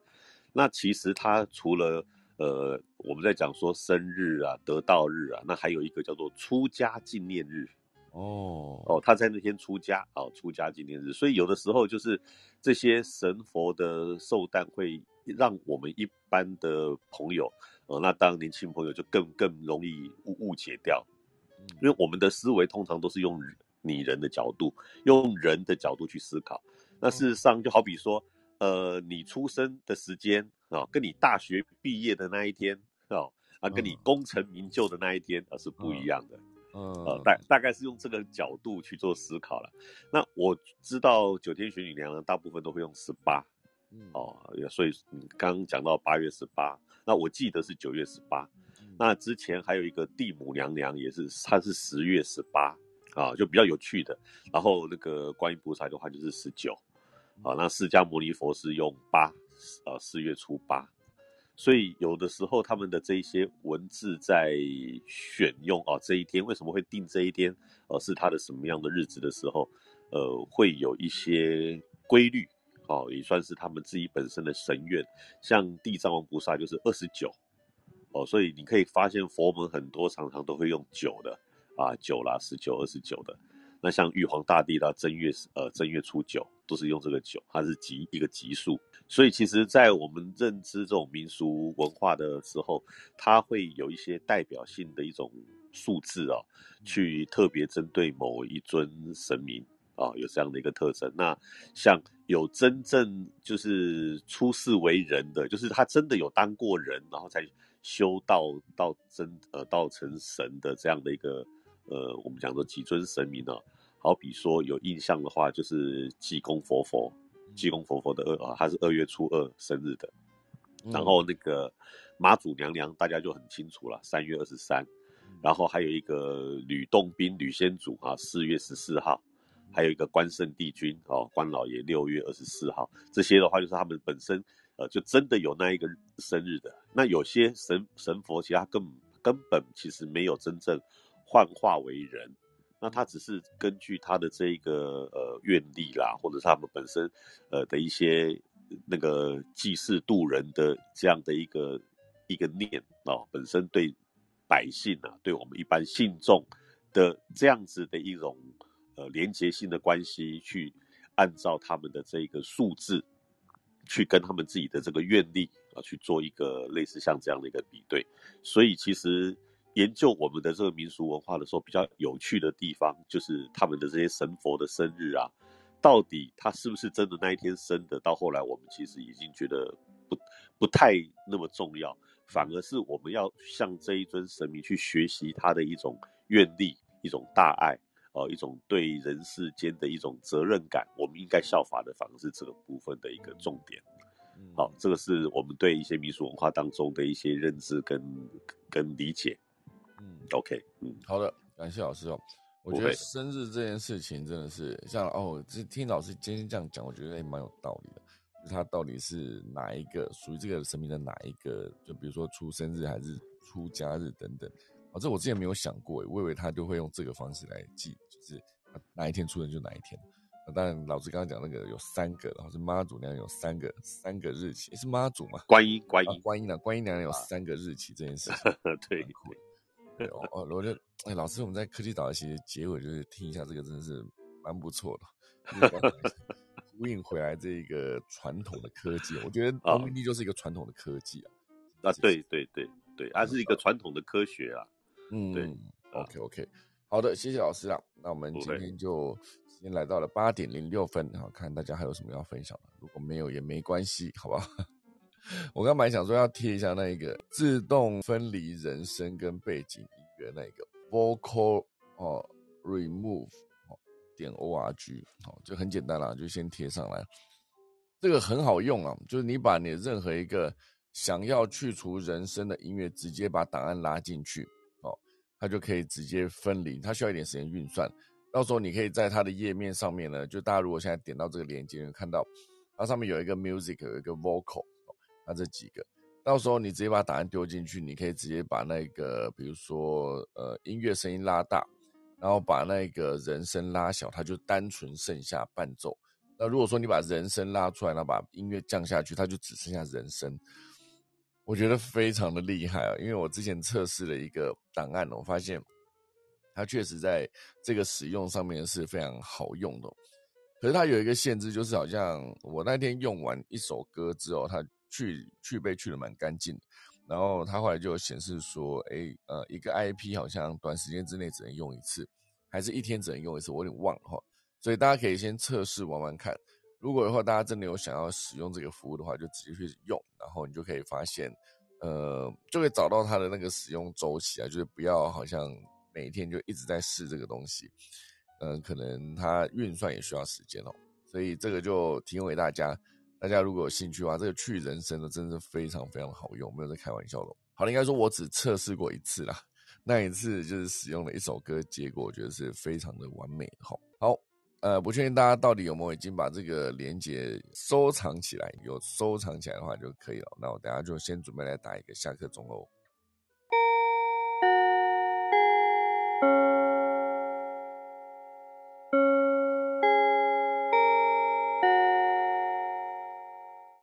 [SPEAKER 2] 那其实他除了呃，我们在讲说生日啊、得道日啊，那还有一个叫做出家纪念日哦哦，他在那天出家哦，出家纪念日。所以有的时候就是这些神佛的寿诞会让我们一般的朋友。呃，那当年轻朋友就更更容易误误解掉，因为我们的思维通常都是用拟人的角度，用人的角度去思考。那事实上就好比说，呃，你出生的时间啊，跟你大学毕业的那一天啊，啊，跟你功成名就的那一天啊是不一样的。嗯，大大概是用这个角度去做思考了。那我知道九天玄女娘娘大部分都会用十八。哦，所以你刚刚讲到八月十八，那我记得是九月十八，那之前还有一个地母娘娘也是，她是十月十八啊，就比较有趣的。然后那个观音菩萨的话就是十九，啊，那释迦牟尼佛是用八，呃，四月初八，所以有的时候他们的这一些文字在选用啊这一天为什么会定这一天，呃，是他的什么样的日子的时候，呃，会有一些规律。哦，也算是他们自己本身的神愿，像地藏王菩萨就是二十九，哦，所以你可以发现佛门很多常常都会用九的，啊，九啦，十九、二十九的。那像玉皇大帝的正月，呃，正月初九，都是用这个酒，它是级一个级数。所以其实，在我们认知这种民俗文化的时候，它会有一些代表性的一种数字哦，去特别针对某一尊神明啊，有这样的一个特征。那像有真正就是出世为人的，就是他真的有当过人，然后才修道到真呃道成神的这样的一个呃，我们讲的几尊神明呢？好比说有印象的话，就是济公佛佛。济公佛佛的二啊，他是二月初二生日的，然后那个妈祖娘娘大家就很清楚了，三月二十三，然后还有一个吕洞宾吕先祖啊，四月十四号，还有一个关圣帝君哦，关老爷六月二十四号，这些的话就是他们本身呃就真的有那一个生日的，那有些神神佛其实他根根本其实没有真正幻化为人。那他只是根据他的这个呃愿力啦，或者是他们本身呃的一些那个济世渡人的这样的一个一个念啊，本身对百姓啊，对我们一般信众的这样子的一种呃连结性的关系，去按照他们的这个数字，去跟他们自己的这个愿力啊去做一个类似像这样的一个比对，所以其实。研究我们的这个民俗文化的时候，比较有趣的地方就是他们的这些神佛的生日啊，到底他是不是真的那一天生的？到后来我们其实已经觉得不不太那么重要，反而是我们要向这一尊神明去学习他的一种愿力、一种大爱，呃，一种对人世间的一种责任感。我们应该效法的，反而是这个部分的一个重点。好，这个是我们对一些民俗文化当中的一些认知跟跟理解。嗯，OK，嗯，
[SPEAKER 1] 好的，感谢老师哦。我觉得生日这件事情真的是像哦，这听老师今天这样讲，我觉得也蛮有道理的。他到底是哪一个属于这个神明的哪一个？就比如说出生日还是出家日等等。哦，这我之前没有想过，我以为他就会用这个方式来记，就是哪一天出生就哪一天。当然，老师刚刚讲那个有三个，然后是妈祖娘娘有三个三个日期，是妈祖吗？
[SPEAKER 2] 观音，观音，
[SPEAKER 1] 观音呢？观音娘娘有三个日期这件事情，
[SPEAKER 2] 对。
[SPEAKER 1] 对哦，我觉得哎，老师，我们在科技岛其实结尾就是听一下这个，真的是蛮不错的，呼应回来这个传统的科技。我觉得农民地就是一个传统的科技啊，
[SPEAKER 2] 啊，对对对对，它是一个传统的科学啊。嗯，对
[SPEAKER 1] ，OK OK，好的，谢谢老师啊。那我们今天就先来到了八点零六分，好看大家还有什么要分享的？如果没有也没关系，好不好？我刚本来想说要贴一下那一个自动分离人声跟背景音乐那个 vocal 哦 remove 哦点 org 哦就很简单啦，就先贴上来。这个很好用啊，就是你把你任何一个想要去除人声的音乐，直接把档案拉进去哦，它就可以直接分离。它需要一点时间运算，到时候你可以在它的页面上面呢，就大家如果现在点到这个链接，看到它上面有一个 music，有一个 vocal。那这几个，到时候你直接把答案丢进去，你可以直接把那个，比如说，呃，音乐声音拉大，然后把那个人声拉小，它就单纯剩下伴奏。那如果说你把人声拉出来，然后把音乐降下去，它就只剩下人声。我觉得非常的厉害啊，因为我之前测试了一个档案，我发现它确实在这个使用上面是非常好用的。可是它有一个限制，就是好像我那天用完一首歌之后，它去去背去的蛮干净，然后他后来就显示说，哎，呃，一个 IP 好像短时间之内只能用一次，还是一天只能用一次，我有点忘了哈。所以大家可以先测试玩玩看，如果的话大家真的有想要使用这个服务的话，就直接去用，然后你就可以发现，呃，就会找到它的那个使用周期啊，就是不要好像每天就一直在试这个东西，嗯，可能它运算也需要时间哦，所以这个就提供给大家。大家如果有兴趣的话，这个去人参的真的是非常非常好用，没有在开玩笑的。好了，应该说我只测试过一次啦，那一次就是使用了一首歌，结果我觉得是非常的完美。好，好，呃，不确定大家到底有没有已经把这个连接收藏起来，有收藏起来的话就可以了。那我等下就先准备来打一个下课钟喽。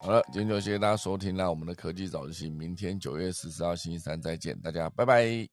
[SPEAKER 1] 好了，今天就谢谢大家收听啦！我们的科技早自习，明天九月十四号星期三再见，大家拜拜。